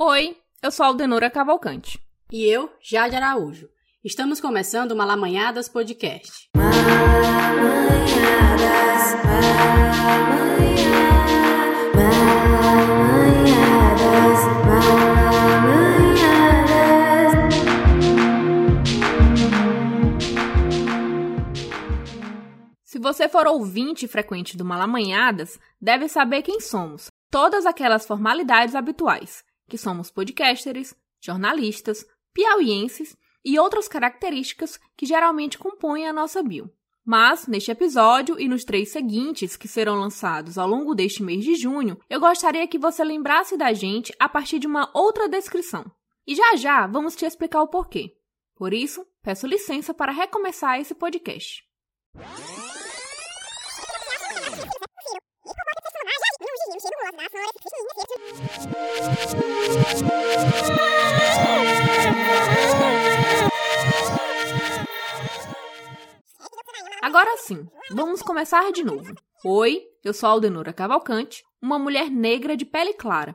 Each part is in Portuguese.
Oi, eu sou a Aldenora Cavalcante. E eu, Jade Araújo. Estamos começando o Malamanhadas Podcast. Se você for ouvinte frequente do Malamanhadas, deve saber quem somos. Todas aquelas formalidades habituais que somos podcasters, jornalistas, piauienses e outras características que geralmente compõem a nossa bio. Mas, neste episódio e nos três seguintes, que serão lançados ao longo deste mês de junho, eu gostaria que você lembrasse da gente a partir de uma outra descrição. E já já vamos te explicar o porquê. Por isso, peço licença para recomeçar esse podcast. Agora sim, vamos começar de novo. Oi, eu sou Aldenora Cavalcante, uma mulher negra de pele clara.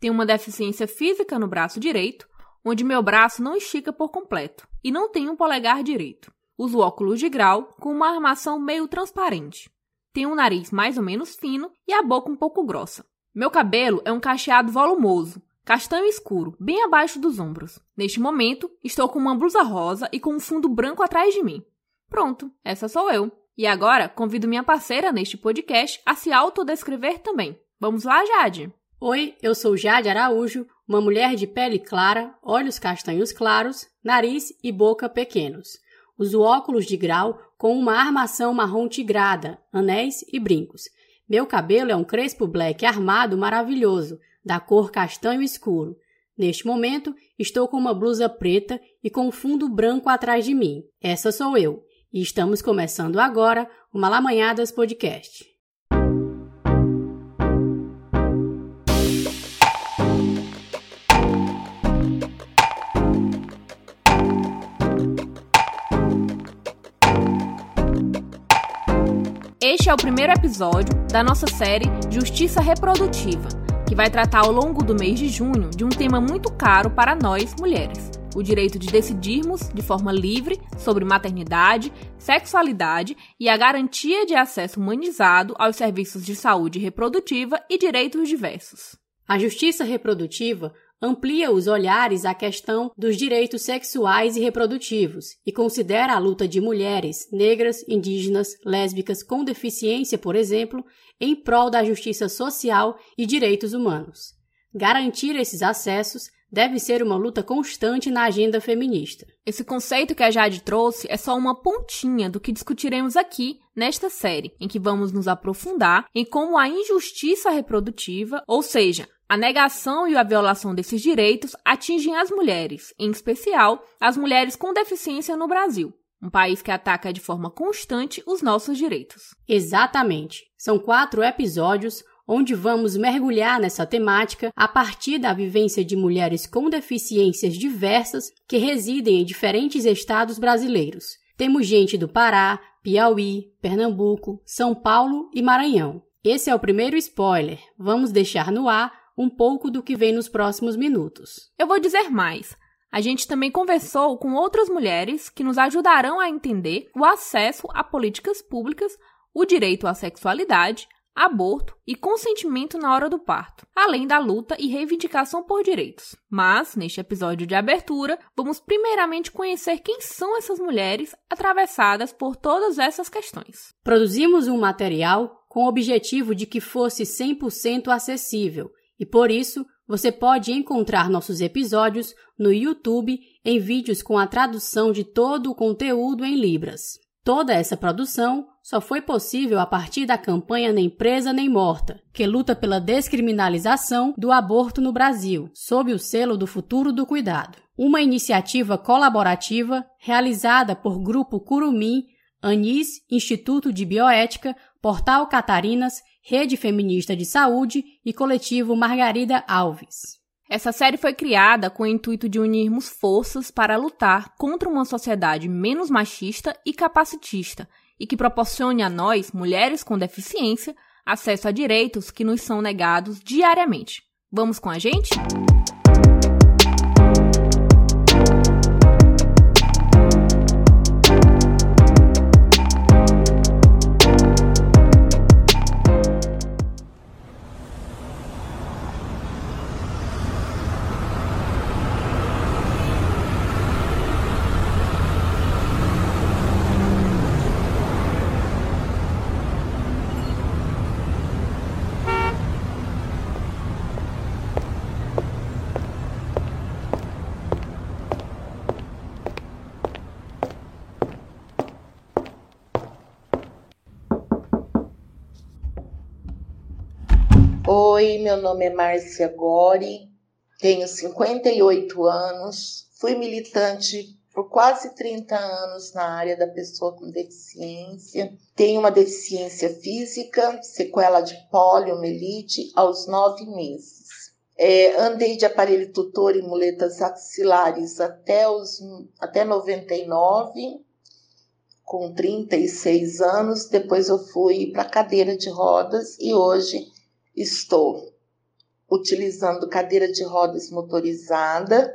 Tenho uma deficiência física no braço direito, onde meu braço não estica por completo, e não tenho um polegar direito. Uso óculos de grau com uma armação meio transparente. Tenho um nariz mais ou menos fino e a boca um pouco grossa. Meu cabelo é um cacheado volumoso, castanho escuro, bem abaixo dos ombros. Neste momento, estou com uma blusa rosa e com um fundo branco atrás de mim. Pronto, essa sou eu. E agora convido minha parceira neste podcast a se autodescrever também. Vamos lá, Jade? Oi, eu sou Jade Araújo, uma mulher de pele clara, olhos castanhos claros, nariz e boca pequenos. Uso óculos de grau com uma armação marrom tigrada, anéis e brincos. Meu cabelo é um crespo black armado maravilhoso, da cor castanho escuro. Neste momento, estou com uma blusa preta e com um fundo branco atrás de mim. Essa sou eu. E estamos começando agora o Malamanhadas Podcast. Este é o primeiro episódio da nossa série Justiça Reprodutiva, que vai tratar ao longo do mês de junho de um tema muito caro para nós, mulheres: o direito de decidirmos de forma livre sobre maternidade, sexualidade e a garantia de acesso humanizado aos serviços de saúde reprodutiva e direitos diversos. A justiça reprodutiva amplia os olhares à questão dos direitos sexuais e reprodutivos e considera a luta de mulheres, negras, indígenas, lésbicas com deficiência, por exemplo, em prol da justiça social e direitos humanos. Garantir esses acessos deve ser uma luta constante na agenda feminista. Esse conceito que a Jade trouxe é só uma pontinha do que discutiremos aqui nesta série, em que vamos nos aprofundar em como a injustiça reprodutiva, ou seja, a negação e a violação desses direitos atingem as mulheres, em especial as mulheres com deficiência no Brasil, um país que ataca de forma constante os nossos direitos. Exatamente. São quatro episódios onde vamos mergulhar nessa temática a partir da vivência de mulheres com deficiências diversas que residem em diferentes estados brasileiros. Temos gente do Pará, Piauí, Pernambuco, São Paulo e Maranhão. Esse é o primeiro spoiler. Vamos deixar no ar um pouco do que vem nos próximos minutos. Eu vou dizer mais. A gente também conversou com outras mulheres que nos ajudarão a entender o acesso a políticas públicas, o direito à sexualidade, aborto e consentimento na hora do parto, além da luta e reivindicação por direitos. Mas, neste episódio de abertura, vamos primeiramente conhecer quem são essas mulheres atravessadas por todas essas questões. Produzimos um material com o objetivo de que fosse 100% acessível e por isso, você pode encontrar nossos episódios no YouTube em vídeos com a tradução de todo o conteúdo em Libras. Toda essa produção só foi possível a partir da campanha Nem Presa Nem Morta, que luta pela descriminalização do aborto no Brasil, sob o selo do Futuro do Cuidado. Uma iniciativa colaborativa realizada por Grupo Curumim, Anis, Instituto de Bioética, Portal Catarinas Rede Feminista de Saúde e Coletivo Margarida Alves. Essa série foi criada com o intuito de unirmos forças para lutar contra uma sociedade menos machista e capacitista e que proporcione a nós, mulheres com deficiência, acesso a direitos que nos são negados diariamente. Vamos com a gente? Oi, meu nome é Márcia Gori, tenho 58 anos, fui militante por quase 30 anos na área da pessoa com deficiência. Tenho uma deficiência física, sequela de poliomielite aos nove meses. É, andei de aparelho tutor e muletas axilares até, os, até 99, com 36 anos. Depois eu fui para cadeira de rodas e hoje estou utilizando cadeira de rodas motorizada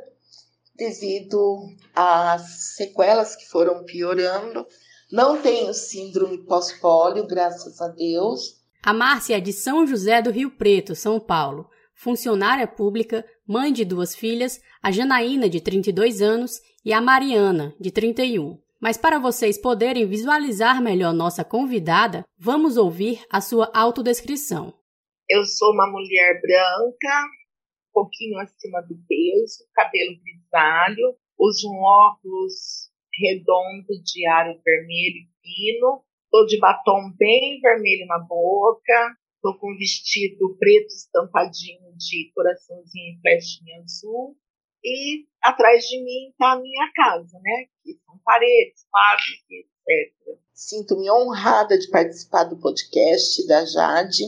devido às sequelas que foram piorando. Não tenho síndrome pós-pólio, graças a Deus. A Márcia é de São José do Rio Preto, São Paulo. Funcionária pública, mãe de duas filhas, a Janaína, de 32 anos, e a Mariana, de 31. Mas para vocês poderem visualizar melhor nossa convidada, vamos ouvir a sua autodescrição. Eu sou uma mulher branca, um pouquinho acima do peso, cabelo grisalho, uso um óculos redondo de aro vermelho fino, tô de batom bem vermelho na boca, tô com um vestido preto estampadinho de coraçãozinho e flechinha azul, e atrás de mim está a minha casa, né? Que são paredes, quadros, etc. Sinto-me honrada de participar do podcast da Jade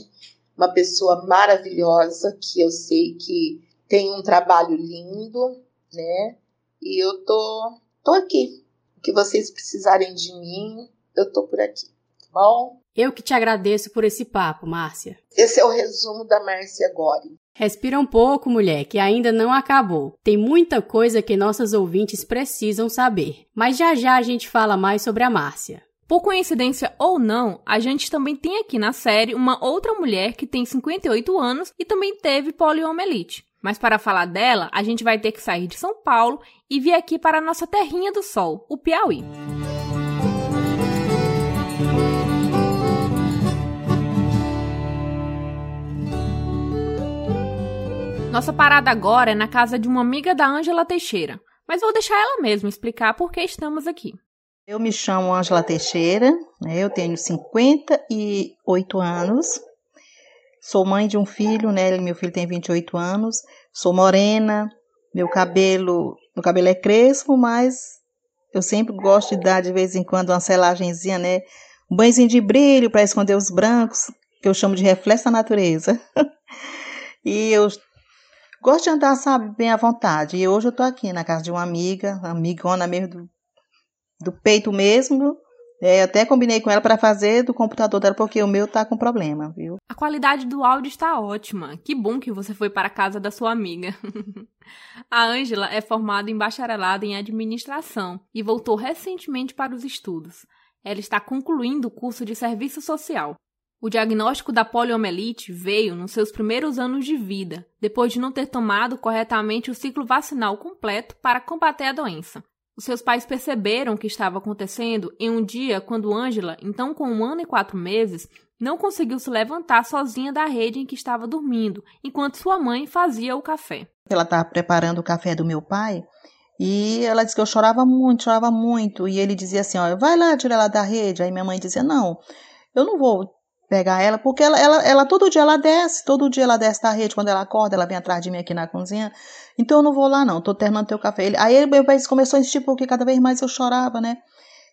uma pessoa maravilhosa que eu sei que tem um trabalho lindo, né? E eu tô, tô aqui. O que vocês precisarem de mim, eu tô por aqui, tá bom? Eu que te agradeço por esse papo, Márcia. Esse é o resumo da Márcia Gori. Respira um pouco, mulher, que ainda não acabou. Tem muita coisa que nossas ouvintes precisam saber. Mas já já a gente fala mais sobre a Márcia. Por coincidência ou não, a gente também tem aqui na série uma outra mulher que tem 58 anos e também teve poliomielite. Mas para falar dela, a gente vai ter que sair de São Paulo e vir aqui para a nossa terrinha do sol, o Piauí. Nossa parada agora é na casa de uma amiga da Ângela Teixeira, mas vou deixar ela mesma explicar por que estamos aqui. Eu me chamo Ângela Teixeira, né, eu tenho 58 anos, sou mãe de um filho, né, meu filho tem 28 anos, sou morena, meu cabelo, meu cabelo é crespo, mas eu sempre gosto de dar de vez em quando uma selagenzinha, né, um banhozinho de brilho para esconder os brancos, que eu chamo de reflexo da natureza. e eu gosto de andar, sabe, bem à vontade. E hoje eu tô aqui na casa de uma amiga, amigona mesmo do do peito mesmo. É, até combinei com ela para fazer do computador dela, porque o meu tá com problema, viu? A qualidade do áudio está ótima. Que bom que você foi para a casa da sua amiga. a Ângela é formada em bacharelado em administração e voltou recentemente para os estudos. Ela está concluindo o curso de serviço social. O diagnóstico da poliomielite veio nos seus primeiros anos de vida, depois de não ter tomado corretamente o ciclo vacinal completo para combater a doença. Os seus pais perceberam o que estava acontecendo em um dia quando Angela, então com um ano e quatro meses, não conseguiu se levantar sozinha da rede em que estava dormindo, enquanto sua mãe fazia o café. Ela estava preparando o café do meu pai e ela disse que eu chorava muito, chorava muito. E ele dizia assim: ó, vai lá, tira ela da rede. Aí minha mãe dizia: não, eu não vou pegar ela, porque ela, ela, ela todo dia ela desce, todo dia ela desce da rede, quando ela acorda, ela vem atrás de mim aqui na cozinha, então eu não vou lá não, tô terminando teu café. Ele, aí ele começou a insistir, porque cada vez mais eu chorava, né,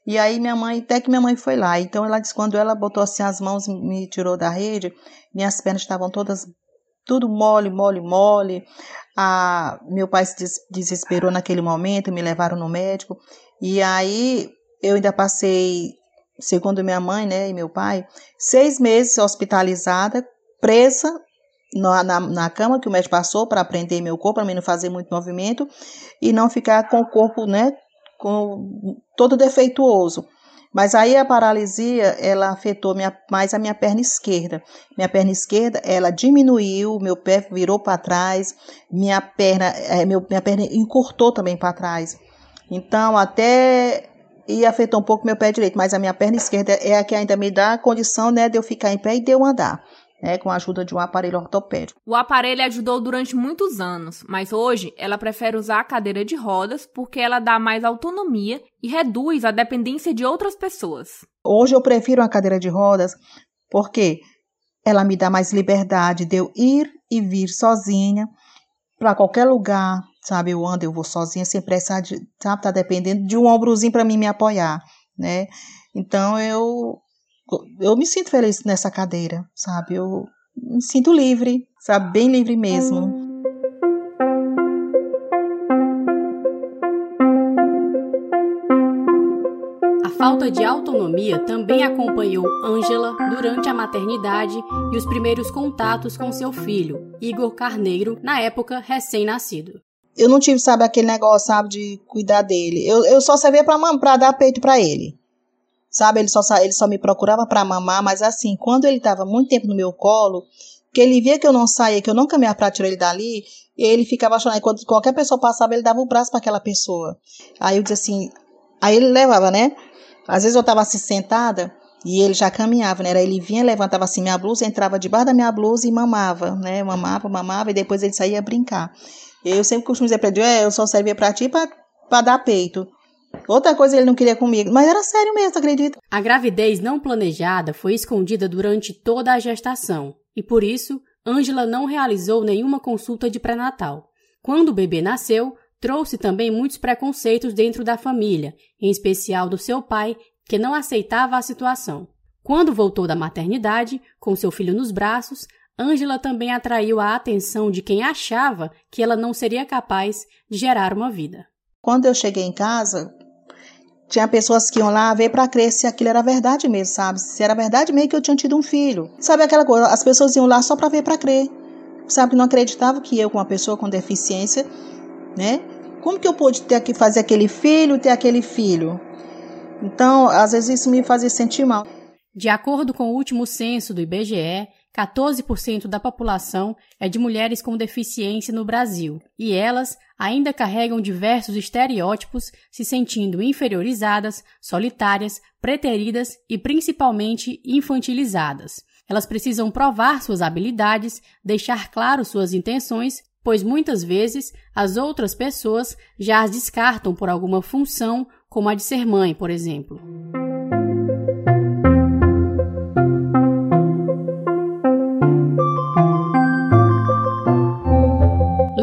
e aí minha mãe, até que minha mãe foi lá, então ela disse, quando ela botou assim as mãos, me tirou da rede, minhas pernas estavam todas, tudo mole, mole, mole, a, meu pai se desesperou naquele momento, me levaram no médico, e aí eu ainda passei segundo minha mãe né, e meu pai, seis meses hospitalizada, presa na, na, na cama que o médico passou para prender meu corpo, para mim não fazer muito movimento e não ficar com o corpo né, com, todo defeituoso. Mas aí a paralisia, ela afetou minha, mais a minha perna esquerda. Minha perna esquerda, ela diminuiu, meu pé virou para trás, minha perna, é, meu, minha perna encurtou também para trás. Então, até e afetou um pouco meu pé direito, mas a minha perna esquerda é a que ainda me dá a condição né, de eu ficar em pé e de eu andar. Né, com a ajuda de um aparelho ortopédico. O aparelho ajudou durante muitos anos, mas hoje ela prefere usar a cadeira de rodas porque ela dá mais autonomia e reduz a dependência de outras pessoas. Hoje eu prefiro a cadeira de rodas porque ela me dá mais liberdade de eu ir e vir sozinha para qualquer lugar, sabe? Eu ando, eu vou sozinha sem precisar de, sabe, tá dependendo de um ombrozinho para mim me apoiar, né? Então eu eu me sinto feliz nessa cadeira, sabe? Eu me sinto livre, sabe? Bem livre mesmo. falta de autonomia também acompanhou Ângela durante a maternidade e os primeiros contatos com seu filho, Igor Carneiro, na época recém-nascido. Eu não tive, sabe, aquele negócio, sabe, de cuidar dele. Eu, eu só servia para dar peito para ele. Sabe, ele só, ele só me procurava para mamar, mas assim, quando ele estava muito tempo no meu colo, que ele via que eu não saía, que eu não caminhava para tirar ele dali, ele ficava achando, quando qualquer pessoa passava, ele dava o braço para aquela pessoa. Aí eu dizia assim, aí ele levava, né? Às vezes eu estava assim sentada e ele já caminhava, né? Era ele vinha, levantava assim minha blusa, entrava debaixo da minha blusa e mamava, né? Mamava, mamava e depois ele saía brincar. Eu sempre costumo dizer para ele, é, eu só servia para ti para dar peito. Outra coisa ele não queria comigo, mas era sério mesmo, acredita? A gravidez não planejada foi escondida durante toda a gestação e por isso Ângela não realizou nenhuma consulta de pré-natal. Quando o bebê nasceu, trouxe também muitos preconceitos dentro da família, em especial do seu pai, que não aceitava a situação. Quando voltou da maternidade, com seu filho nos braços, Ângela também atraiu a atenção de quem achava que ela não seria capaz de gerar uma vida. Quando eu cheguei em casa, tinha pessoas que iam lá ver para crer se aquilo era verdade mesmo, sabe? Se era verdade mesmo que eu tinha tido um filho. Sabe aquela coisa? As pessoas iam lá só para ver para crer. Sabe? Não acreditavam que eu, com uma pessoa com deficiência, né? Como que eu pude ter que fazer aquele filho, ter aquele filho? Então, às vezes isso me fazia sentir mal. De acordo com o último censo do IBGE, 14% da população é de mulheres com deficiência no Brasil, e elas ainda carregam diversos estereótipos, se sentindo inferiorizadas, solitárias, preteridas e principalmente infantilizadas. Elas precisam provar suas habilidades, deixar claro suas intenções pois muitas vezes as outras pessoas já as descartam por alguma função, como a de ser mãe, por exemplo.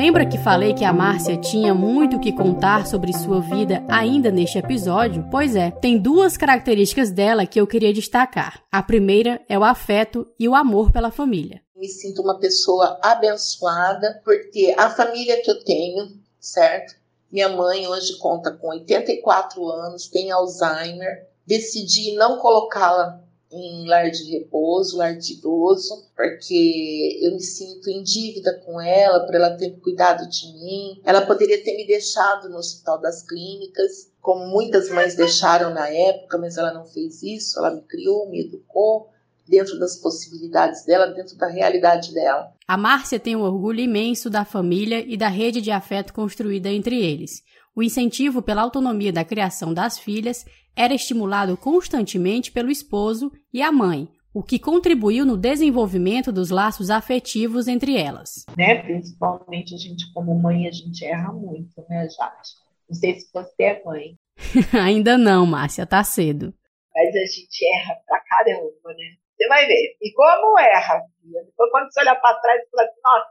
Lembra que falei que a Márcia tinha muito que contar sobre sua vida ainda neste episódio? Pois é, tem duas características dela que eu queria destacar. A primeira é o afeto e o amor pela família me sinto uma pessoa abençoada porque a família que eu tenho, certo? Minha mãe hoje conta com 84 anos, tem Alzheimer. Decidi não colocá-la em lar de repouso, lar de idoso, porque eu me sinto em dívida com ela, por ela ter cuidado de mim. Ela poderia ter me deixado no Hospital das Clínicas, como muitas mães deixaram na época, mas ela não fez isso. Ela me criou, me educou, dentro das possibilidades dela, dentro da realidade dela. A Márcia tem um orgulho imenso da família e da rede de afeto construída entre eles. O incentivo pela autonomia da criação das filhas era estimulado constantemente pelo esposo e a mãe, o que contribuiu no desenvolvimento dos laços afetivos entre elas. Né? Principalmente a gente, como mãe, a gente erra muito, né, Jade? Não sei se você é mãe. Ainda não, Márcia, tá cedo. Mas a gente erra pra caramba, né? Você vai ver. E como erra, filha? Depois, quando você olha para trás, você fala assim, nossa,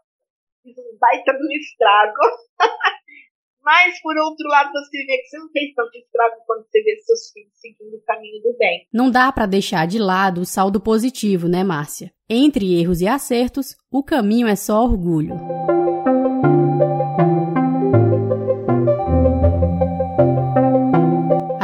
fiz um baita do estrago. Mas, por outro lado, você vê que você não fez tanto estrago quando você vê seus filhos seguindo o caminho do bem. Não dá para deixar de lado o saldo positivo, né, Márcia? Entre erros e acertos, o caminho é só orgulho.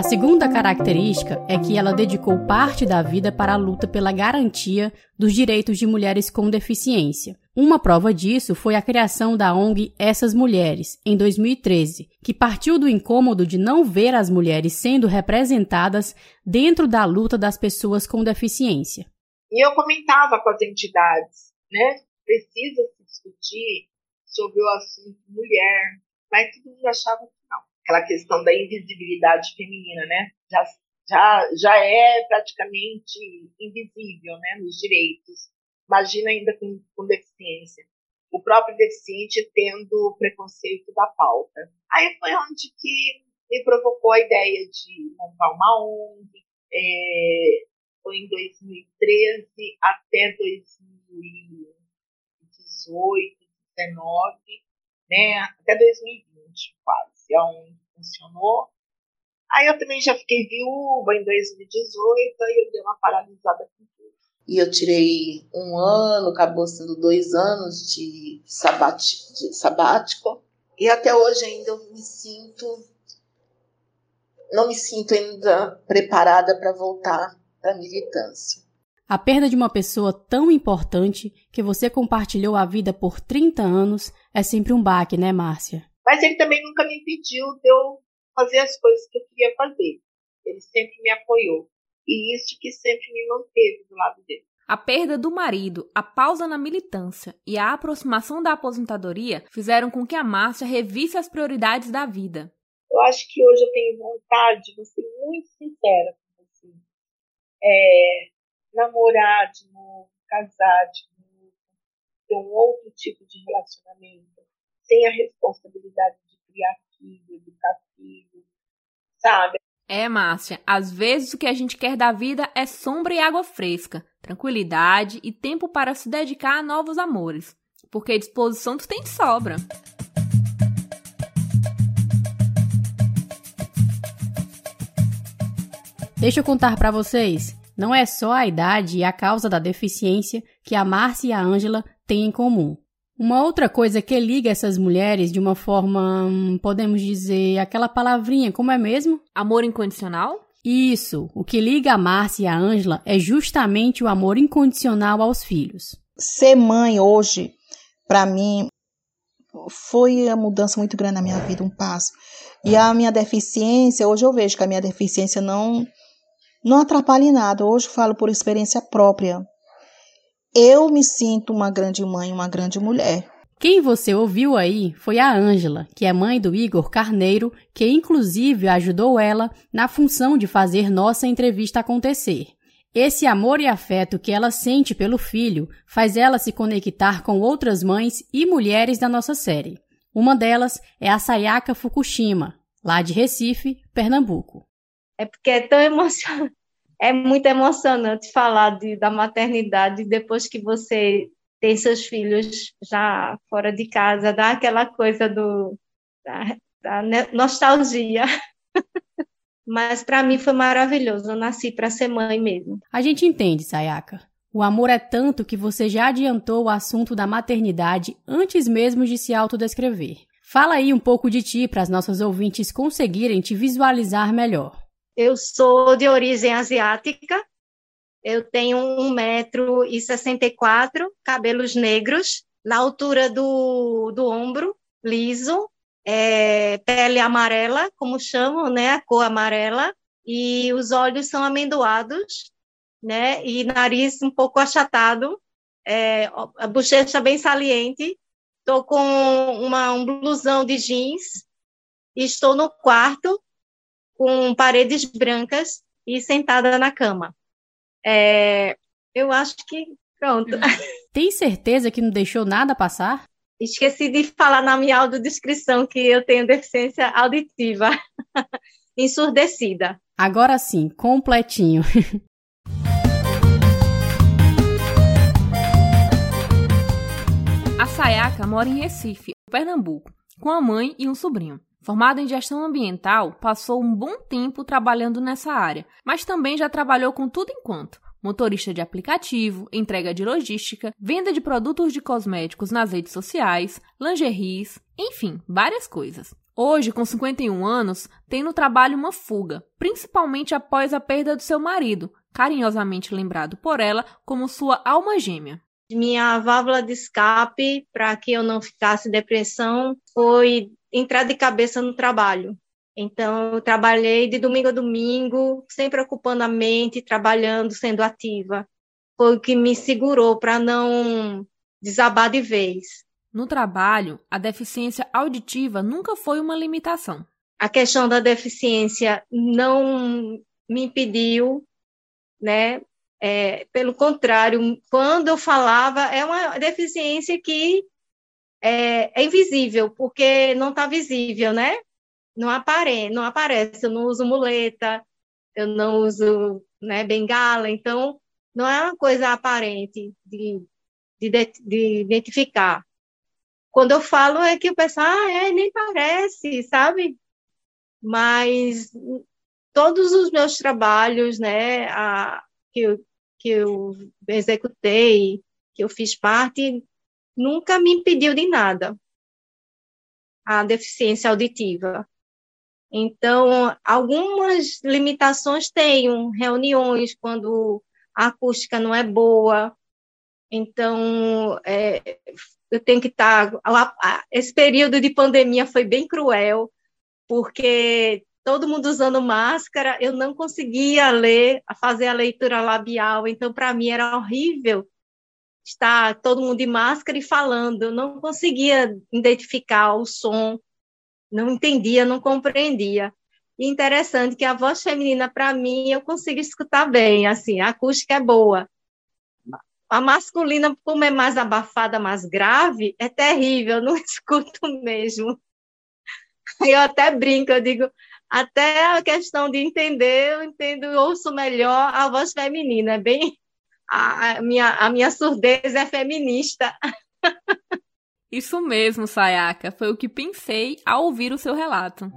segunda característica é que ela dedicou parte da vida para a luta pela garantia dos direitos de mulheres com deficiência. Uma prova disso foi a criação da ONG Essas Mulheres, em 2013, que partiu do incômodo de não ver as mulheres sendo representadas dentro da luta das pessoas com deficiência. E eu comentava com as entidades, né? Precisa se discutir sobre o assunto mulher, mas todo mundo achava aquela questão da invisibilidade feminina, né? Já, já, já é praticamente invisível né, nos direitos. Imagina ainda com, com deficiência. O próprio deficiente tendo preconceito da pauta. Aí foi onde que me provocou a ideia de montar uma ONG, é, foi em 2013 até 2018, 2019, né? Até 2020 quase, é onde funcionou. Aí eu também já fiquei viúva em 2018, aí eu dei uma paralisada com. E eu tirei um ano, acabou sendo dois anos de, sabático, de sabático. E até hoje ainda eu me sinto. Não me sinto ainda preparada para voltar para a militância. A perda de uma pessoa tão importante que você compartilhou a vida por 30 anos é sempre um baque, né, Márcia? Mas ele também nunca me impediu de eu fazer as coisas que eu queria fazer. Ele sempre me apoiou. E isso que sempre me manteve do lado dele. A perda do marido, a pausa na militância e a aproximação da aposentadoria fizeram com que a Márcia revisse as prioridades da vida. Eu acho que hoje eu tenho vontade de ser muito sincera com você. É, namorar de novo, casar de novo, ter um outro tipo de relacionamento, sem a responsabilidade de criar filho, educar filho, sabe? É, Márcia, às vezes o que a gente quer da vida é sombra e água fresca, tranquilidade e tempo para se dedicar a novos amores. Porque disposição tu tem de sobra. Deixa eu contar para vocês. Não é só a idade e a causa da deficiência que a Márcia e a Ângela têm em comum. Uma outra coisa que liga essas mulheres de uma forma, hum, podemos dizer, aquela palavrinha, como é mesmo? Amor incondicional? Isso. O que liga a Márcia e a Ângela é justamente o amor incondicional aos filhos. Ser mãe hoje, para mim, foi a mudança muito grande na minha vida, um passo. E a minha deficiência, hoje eu vejo que a minha deficiência não não atrapalha em nada. Hoje eu falo por experiência própria. Eu me sinto uma grande mãe, uma grande mulher. Quem você ouviu aí foi a Ângela, que é mãe do Igor Carneiro, que inclusive ajudou ela na função de fazer nossa entrevista acontecer. Esse amor e afeto que ela sente pelo filho faz ela se conectar com outras mães e mulheres da nossa série. Uma delas é a Sayaka Fukushima, lá de Recife, Pernambuco. É porque é tão emocionante é muito emocionante falar de, da maternidade depois que você tem seus filhos já fora de casa, dá aquela coisa do, da, da nostalgia. Mas para mim foi maravilhoso, eu nasci para ser mãe mesmo. A gente entende, Sayaka. O amor é tanto que você já adiantou o assunto da maternidade antes mesmo de se autodescrever. Fala aí um pouco de ti para as nossas ouvintes conseguirem te visualizar melhor. Eu sou de origem asiática, eu tenho 1,64m, cabelos negros, na altura do, do ombro, liso, é, pele amarela, como chamam, né, a cor amarela, e os olhos são amendoados, né, e nariz um pouco achatado, é, a bochecha bem saliente, estou com uma, um blusão de jeans, estou no quarto, com paredes brancas e sentada na cama. É, eu acho que pronto. Tem certeza que não deixou nada passar? Esqueci de falar na minha audiodescrição que eu tenho deficiência auditiva ensurdecida. Agora sim, completinho. A Sayaka mora em Recife, Pernambuco, com a mãe e um sobrinho. Formada em gestão ambiental, passou um bom tempo trabalhando nessa área, mas também já trabalhou com tudo enquanto motorista de aplicativo, entrega de logística, venda de produtos de cosméticos nas redes sociais, lingeries, enfim, várias coisas. Hoje, com 51 anos, tem no trabalho uma fuga, principalmente após a perda do seu marido, carinhosamente lembrado por ela como sua alma gêmea. Minha válvula de escape para que eu não ficasse depressão foi entrar de cabeça no trabalho. Então, eu trabalhei de domingo a domingo, sempre ocupando a mente, trabalhando, sendo ativa. Foi o que me segurou para não desabar de vez. No trabalho, a deficiência auditiva nunca foi uma limitação. A questão da deficiência não me impediu, né? É, pelo contrário, quando eu falava, é uma deficiência que é, é invisível, porque não está visível, né? Não, apare, não aparece. Eu não uso muleta, eu não uso né, bengala, então não é uma coisa aparente de, de, de identificar. Quando eu falo é que o pessoal, ah, é, nem parece, sabe? Mas todos os meus trabalhos, né, a, que, que eu executei, que eu fiz parte, nunca me impediu de nada a deficiência auditiva. Então, algumas limitações tenho, reuniões quando a acústica não é boa, então é, eu tenho que estar. Tá, esse período de pandemia foi bem cruel, porque todo mundo usando máscara, eu não conseguia ler, fazer a leitura labial, então para mim era horrível estar todo mundo de máscara e falando, eu não conseguia identificar o som, não entendia, não compreendia. E interessante que a voz feminina, para mim, eu consigo escutar bem, assim, a acústica é boa. A masculina, como é mais abafada, mais grave, é terrível, eu não escuto mesmo. Eu até brinco, eu digo, até a questão de entender, eu entendo, ouço melhor a voz feminina, é bem a minha, a minha surdez é feminista. Isso mesmo, Sayaka, foi o que pensei ao ouvir o seu relato.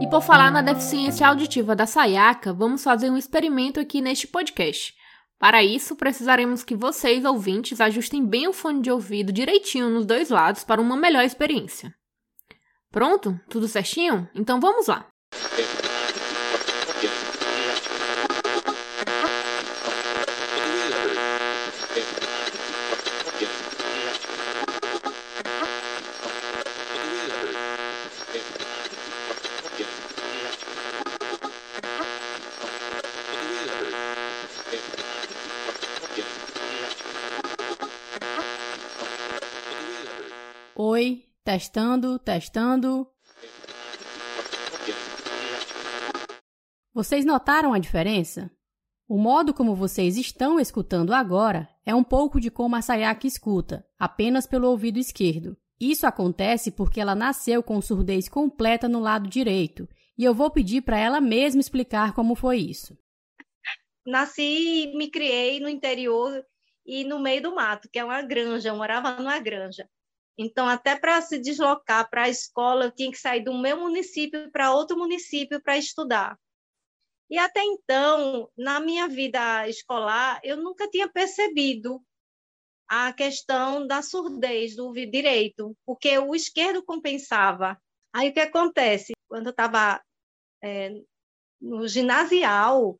E por falar na deficiência auditiva da Sayaka, vamos fazer um experimento aqui neste podcast. Para isso, precisaremos que vocês, ouvintes, ajustem bem o fone de ouvido direitinho nos dois lados para uma melhor experiência. Pronto? Tudo certinho? Então vamos lá! Testando, testando. Vocês notaram a diferença? O modo como vocês estão escutando agora é um pouco de como a Sayaka escuta, apenas pelo ouvido esquerdo. Isso acontece porque ela nasceu com surdez completa no lado direito, e eu vou pedir para ela mesma explicar como foi isso. Nasci e me criei no interior e no meio do mato, que é uma granja, eu morava numa granja. Então, até para se deslocar para a escola, eu tinha que sair do meu município para outro município para estudar. E até então, na minha vida escolar, eu nunca tinha percebido a questão da surdez do ouvido direito, porque o esquerdo compensava. Aí o que acontece? Quando eu estava é, no ginasial,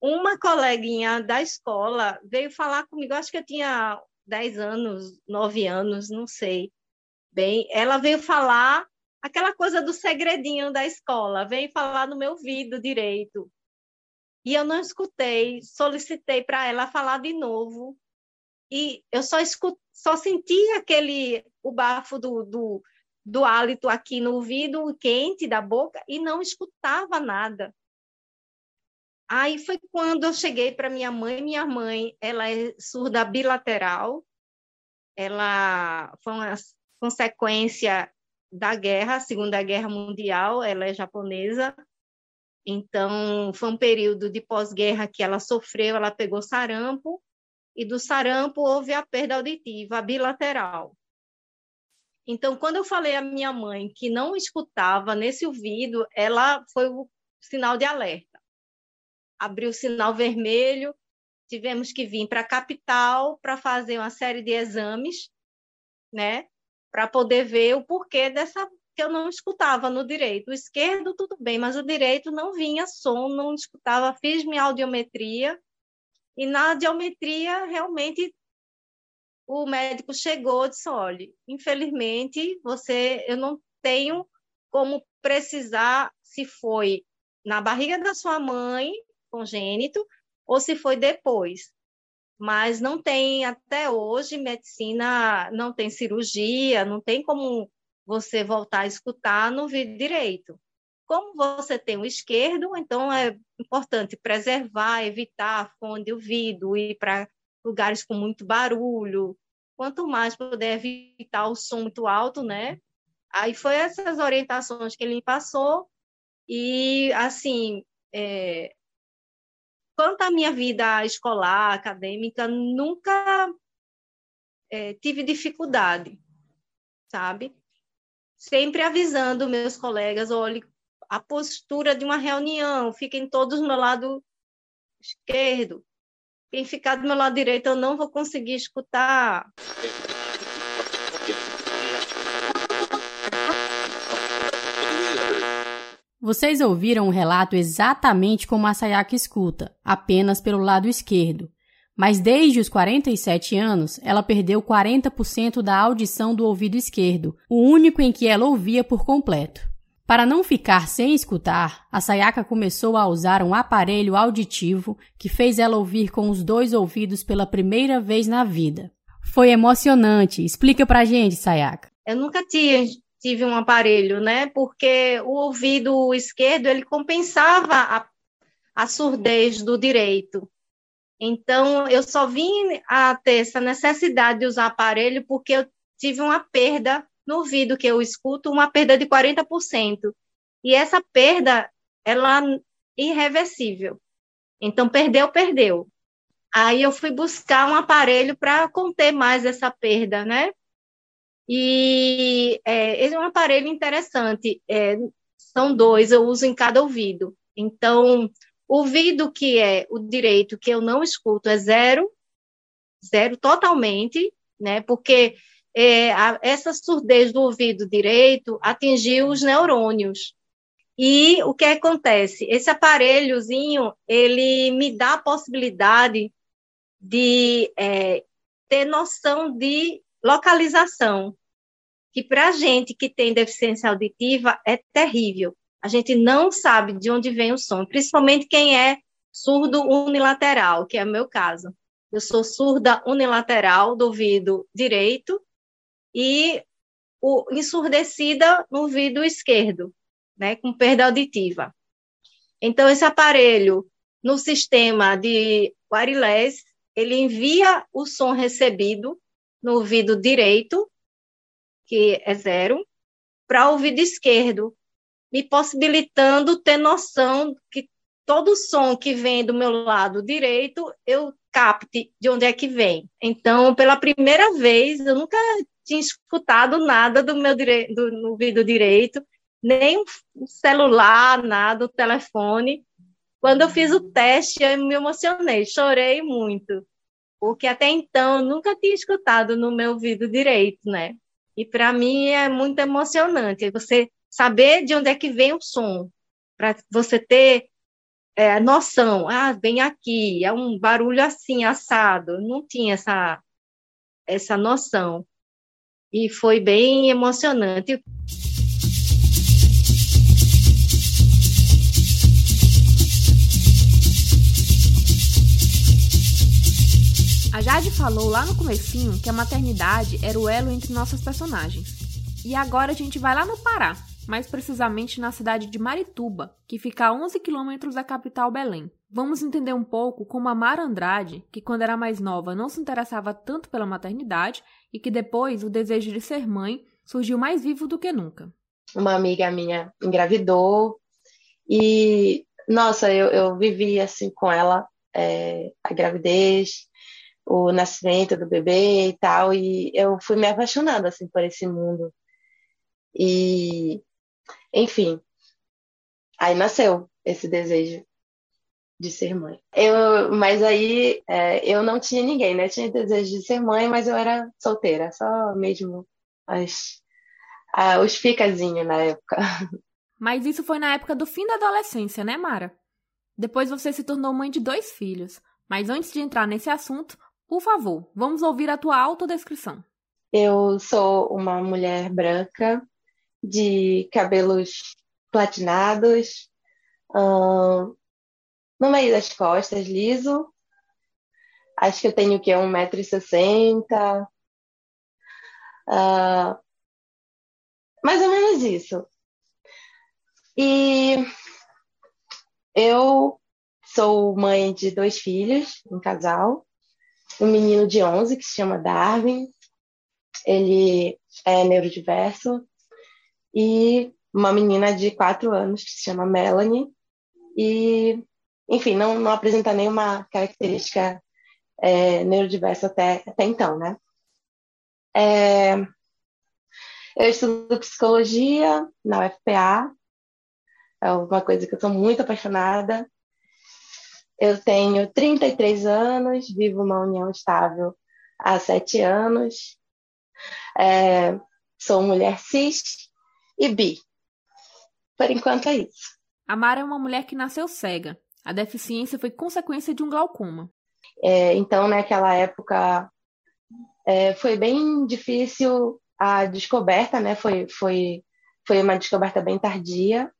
uma coleguinha da escola veio falar comigo, acho que eu tinha 10 anos, 9 anos, não sei bem. Ela veio falar aquela coisa do segredinho da escola, veio falar no meu ouvido direito. E eu não escutei, solicitei para ela falar de novo. E eu só escut... só senti aquele o bafo do, do, do hálito aqui no ouvido quente da boca e não escutava nada. Aí foi quando eu cheguei para minha mãe. Minha mãe, ela é surda bilateral. Ela foi uma consequência da guerra, Segunda Guerra Mundial. Ela é japonesa. Então, foi um período de pós-guerra que ela sofreu. Ela pegou sarampo e do sarampo houve a perda auditiva bilateral. Então, quando eu falei à minha mãe que não escutava nesse ouvido, ela foi o sinal de alerta abriu o sinal vermelho, tivemos que vir para a capital para fazer uma série de exames, né, para poder ver o porquê dessa que eu não escutava no direito. O esquerdo tudo bem, mas o direito não vinha som, não escutava, fiz minha audiometria e na audiometria realmente o médico chegou e disse: olha, infelizmente você, eu não tenho como precisar se foi na barriga da sua mãe congênito ou se foi depois. Mas não tem, até hoje, medicina, não tem cirurgia, não tem como você voltar a escutar no ouvido direito. Como você tem o esquerdo, então é importante preservar, evitar fone de ouvido, ir para lugares com muito barulho, quanto mais puder evitar o som muito alto, né? Aí foi essas orientações que ele me passou e assim, é, quanto à minha vida escolar, acadêmica, nunca é, tive dificuldade, sabe? Sempre avisando meus colegas, olhe, a postura de uma reunião, fiquem todos no lado esquerdo. Quem ficar do meu lado direito, eu não vou conseguir escutar. Vocês ouviram o relato exatamente como a Sayaka escuta, apenas pelo lado esquerdo. Mas desde os 47 anos, ela perdeu 40% da audição do ouvido esquerdo, o único em que ela ouvia por completo. Para não ficar sem escutar, a Sayaka começou a usar um aparelho auditivo que fez ela ouvir com os dois ouvidos pela primeira vez na vida. Foi emocionante. Explica pra gente, Sayaka. Eu nunca tinha tive um aparelho, né? Porque o ouvido esquerdo ele compensava a, a surdez do direito. Então, eu só vim a ter essa necessidade de usar aparelho porque eu tive uma perda no ouvido que eu escuto, uma perda de 40%. E essa perda, ela é irreversível. Então, perdeu, perdeu. Aí eu fui buscar um aparelho para conter mais essa perda, né? E é, é um aparelho interessante. É, são dois, eu uso em cada ouvido. Então, ouvido que é o direito, que eu não escuto, é zero, zero totalmente, né? Porque é, a, essa surdez do ouvido direito atingiu os neurônios. E o que acontece? Esse aparelhozinho, ele me dá a possibilidade de é, ter noção de localização, que para a gente que tem deficiência auditiva é terrível. A gente não sabe de onde vem o som, principalmente quem é surdo unilateral, que é o meu caso. Eu sou surda unilateral do ouvido direito e o, ensurdecida no ouvido esquerdo, né, com perda auditiva. Então, esse aparelho, no sistema de wireless, ele envia o som recebido no ouvido direito, que é zero, para o ouvido esquerdo, me possibilitando ter noção que todo som que vem do meu lado direito, eu capte de onde é que vem. Então, pela primeira vez, eu nunca tinha escutado nada do meu direito, do, no ouvido direito, nem o celular, nada, o telefone. Quando eu fiz o teste, eu me emocionei, chorei muito porque até então eu nunca tinha escutado no meu ouvido direito, né? E para mim é muito emocionante você saber de onde é que vem o som, para você ter é, noção, ah, vem aqui, é um barulho assim, assado. Não tinha essa, essa noção. E foi bem emocionante. Jade falou lá no comecinho que a maternidade era o elo entre nossas personagens. E agora a gente vai lá no Pará, mais precisamente na cidade de Marituba, que fica a 11 quilômetros da capital Belém. Vamos entender um pouco como a Mara Andrade, que quando era mais nova não se interessava tanto pela maternidade e que depois o desejo de ser mãe surgiu mais vivo do que nunca. Uma amiga minha engravidou e, nossa, eu, eu vivi assim com ela é, a gravidez, o nascimento do bebê e tal, e eu fui me apaixonando assim por esse mundo. E, enfim, aí nasceu esse desejo de ser mãe. Eu, mas aí é, eu não tinha ninguém, né? Eu tinha desejo de ser mãe, mas eu era solteira, só mesmo as, a, os ficazinhos na época. Mas isso foi na época do fim da adolescência, né, Mara? Depois você se tornou mãe de dois filhos. Mas antes de entrar nesse assunto, por favor, vamos ouvir a tua autodescrição. Eu sou uma mulher branca, de cabelos platinados, no meio das costas, liso. Acho que eu tenho o quê? 1,60m. Uh, mais ou menos isso. E eu sou mãe de dois filhos, um casal um menino de 11 que se chama Darwin ele é neurodiverso, e uma menina de quatro anos que se chama Melanie. E, enfim, não, não apresenta nenhuma característica é, neurodiversa até, até então, né? É, eu estudo psicologia na UFPA, é uma coisa que eu sou muito apaixonada. Eu tenho 33 anos, vivo uma união estável há sete anos. É, sou mulher cis e bi. Por enquanto é isso. A Mara é uma mulher que nasceu cega. A deficiência foi consequência de um glaucoma. É, então, naquela época, é, foi bem difícil a descoberta, né? Foi, foi, foi uma descoberta bem tardia.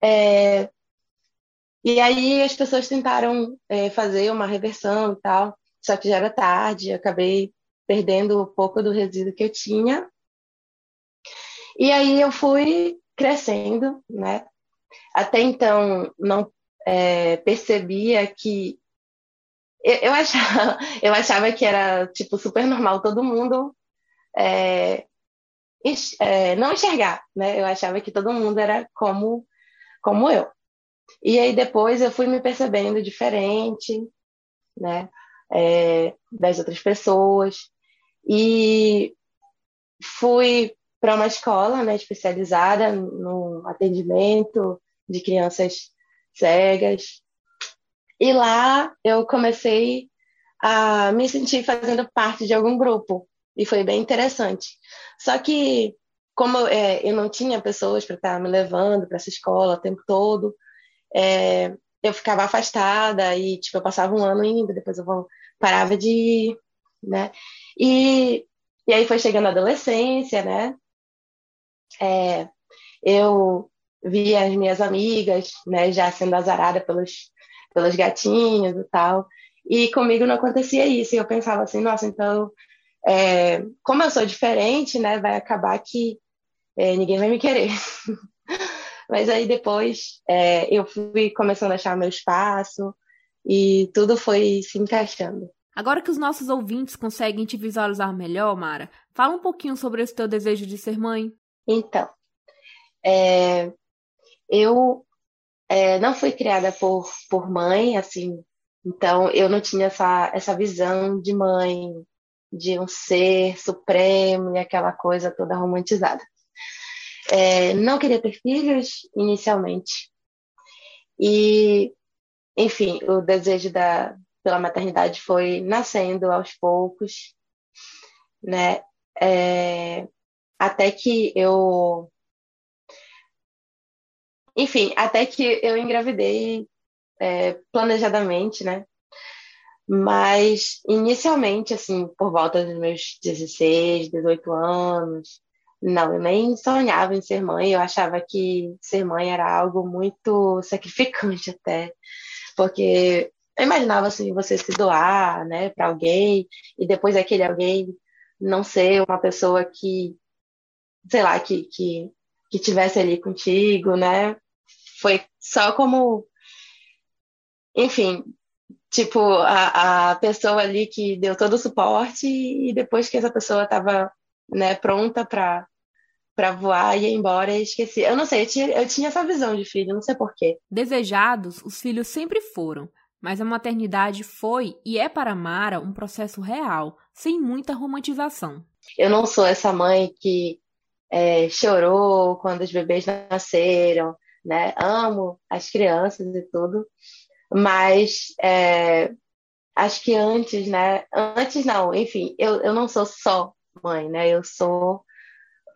É, e aí as pessoas tentaram é, fazer uma reversão e tal, só que já era tarde, acabei perdendo um pouco do resíduo que eu tinha. E aí eu fui crescendo, né? Até então não é, percebia que eu, eu, achava, eu achava que era tipo super normal todo mundo é, é, não enxergar, né? Eu achava que todo mundo era como como eu. E aí depois eu fui me percebendo diferente, né? É, das outras pessoas e fui para uma escola né, especializada no atendimento de crianças cegas. E lá eu comecei a me sentir fazendo parte de algum grupo, e foi bem interessante. Só que, como é, eu não tinha pessoas para estar me levando para essa escola o tempo todo, é, eu ficava afastada e tipo, eu passava um ano indo, depois eu parava de ir, né? E, e aí foi chegando a adolescência, né? É, eu vi as minhas amigas, né, já sendo azarada pelos, pelos gatinhos e tal, e comigo não acontecia isso, e eu pensava assim, nossa, então, é, como eu sou diferente, né, vai acabar que é, ninguém vai me querer. Mas aí depois é, eu fui começando a achar meu espaço e tudo foi se encaixando. Agora que os nossos ouvintes conseguem te visualizar melhor, Mara, fala um pouquinho sobre esse teu desejo de ser mãe. Então, é, eu é, não fui criada por, por mãe, assim, então eu não tinha essa, essa visão de mãe, de um ser supremo e aquela coisa toda romantizada. É, não queria ter filhos inicialmente. E, enfim, o desejo da, pela maternidade foi nascendo aos poucos, né? É, até que eu. Enfim, até que eu engravidei é, planejadamente, né? Mas, inicialmente, assim, por volta dos meus 16, 18 anos, não, eu nem sonhava em ser mãe, eu achava que ser mãe era algo muito sacrificante até, porque eu imaginava assim, você se doar, né, para alguém, e depois aquele alguém não ser uma pessoa que sei lá, que, que, que tivesse ali contigo, né? Foi só como, enfim, tipo, a, a pessoa ali que deu todo o suporte e depois que essa pessoa estava né, pronta para para voar e ir embora e esqueci. Eu não sei, eu tinha, eu tinha essa visão de filho, não sei porquê. Desejados, os filhos sempre foram, mas a maternidade foi e é para Mara um processo real, sem muita romantização. Eu não sou essa mãe que é, chorou quando os bebês nasceram, né? Amo as crianças e tudo, mas é, acho que antes, né? Antes não, enfim, eu, eu não sou só mãe, né? Eu sou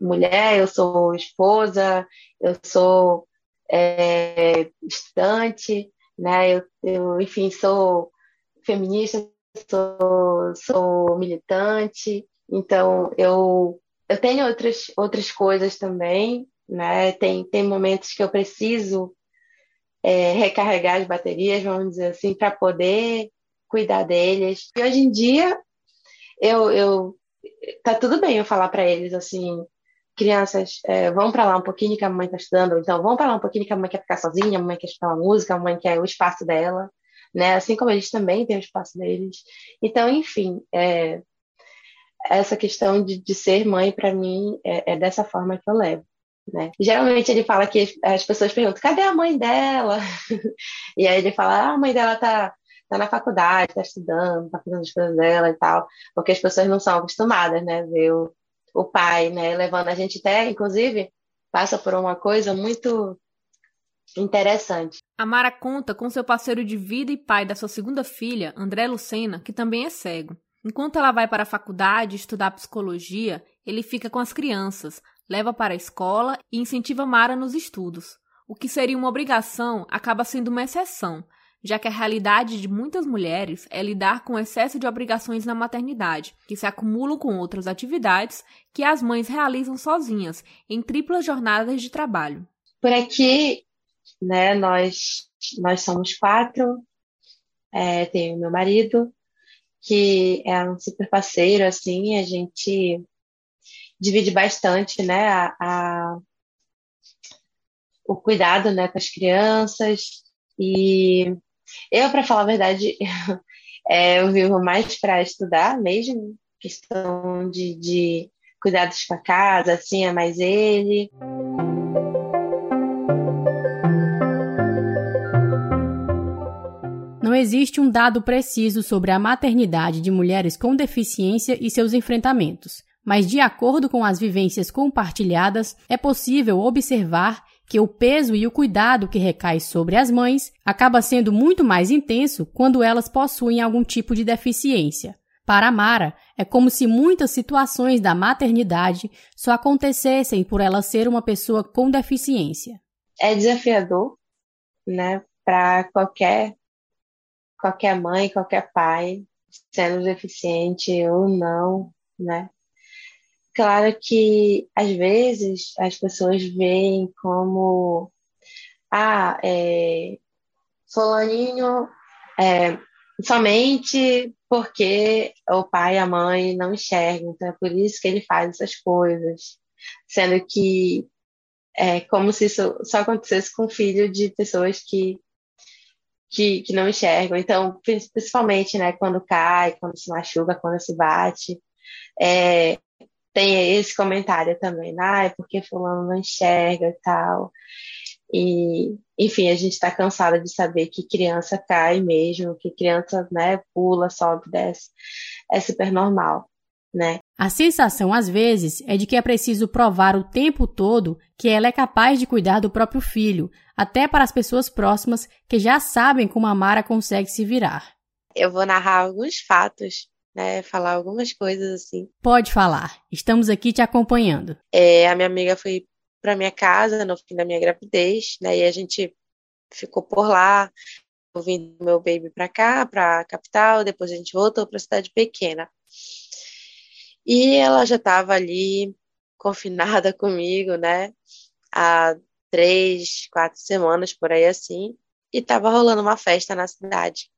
mulher, eu sou esposa, eu sou é, estudante, né? Eu, eu, enfim, sou feminista, sou, sou militante, então eu eu tenho outras, outras coisas também, né? Tem, tem momentos que eu preciso é, recarregar as baterias, vamos dizer assim, para poder cuidar deles. E hoje em dia, eu, eu tá tudo bem eu falar para eles assim, crianças, é, vão para lá um pouquinho que a mamãe está estudando, então vão para lá um pouquinho que a mamãe quer ficar sozinha, a mamãe quer escutar uma música, a mamãe quer o espaço dela, né? Assim como eles também têm o espaço deles. Então, enfim, é, essa questão de, de ser mãe, para mim, é, é, dessa forma que eu levo. Né? Geralmente ele fala que as pessoas perguntam, cadê a mãe dela? e aí ele fala, ah, a mãe dela tá, tá na faculdade, tá estudando, tá fazendo as coisas dela e tal, porque as pessoas não são acostumadas, né, ver o pai, né, levando a gente até, inclusive, passa por uma coisa muito interessante. A Mara conta com seu parceiro de vida e pai da sua segunda filha, André Lucena, que também é cego. Enquanto ela vai para a faculdade estudar psicologia, ele fica com as crianças, leva para a escola e incentiva Mara nos estudos. O que seria uma obrigação acaba sendo uma exceção, já que a realidade de muitas mulheres é lidar com excesso de obrigações na maternidade, que se acumulam com outras atividades que as mães realizam sozinhas, em triplas jornadas de trabalho. Por aqui, né, nós, nós somos quatro, é, tenho meu marido, que é um super parceiro, assim, a gente divide bastante, né, a, a o cuidado, né, com as crianças e eu, para falar a verdade, é, eu vivo mais para estudar mesmo, questão de, de cuidados com a casa, assim, é mais ele. Não existe um dado preciso sobre a maternidade de mulheres com deficiência e seus enfrentamentos, mas de acordo com as vivências compartilhadas, é possível observar que o peso e o cuidado que recai sobre as mães acaba sendo muito mais intenso quando elas possuem algum tipo de deficiência. Para Mara, é como se muitas situações da maternidade só acontecessem por ela ser uma pessoa com deficiência. É desafiador, né, para qualquer qualquer mãe, qualquer pai, sendo deficiente ou não, né? Claro que às vezes as pessoas veem como ah, é, fulaninho é, somente porque o pai e a mãe não enxergam, então é por isso que ele faz essas coisas, sendo que é como se isso só acontecesse com o filho de pessoas que que, que não enxergam. Então, principalmente, né, quando cai, quando se machuca, quando se bate, é, tem esse comentário também, né? ah, é porque fulano não enxerga e tal. E, enfim, a gente está cansada de saber que criança cai mesmo, que criança, né, pula, sobe, desce. É super normal, né? A sensação, às vezes, é de que é preciso provar o tempo todo que ela é capaz de cuidar do próprio filho, até para as pessoas próximas que já sabem como a Mara consegue se virar. Eu vou narrar alguns fatos né, falar algumas coisas assim. Pode falar, estamos aqui te acompanhando. É, a minha amiga foi para minha casa no fim da minha gravidez, né, e a gente ficou por lá. Eu vim meu baby para cá, para a capital, depois a gente voltou para a cidade pequena. E ela já estava ali confinada comigo, né, há três, quatro semanas por aí assim, e estava rolando uma festa na cidade.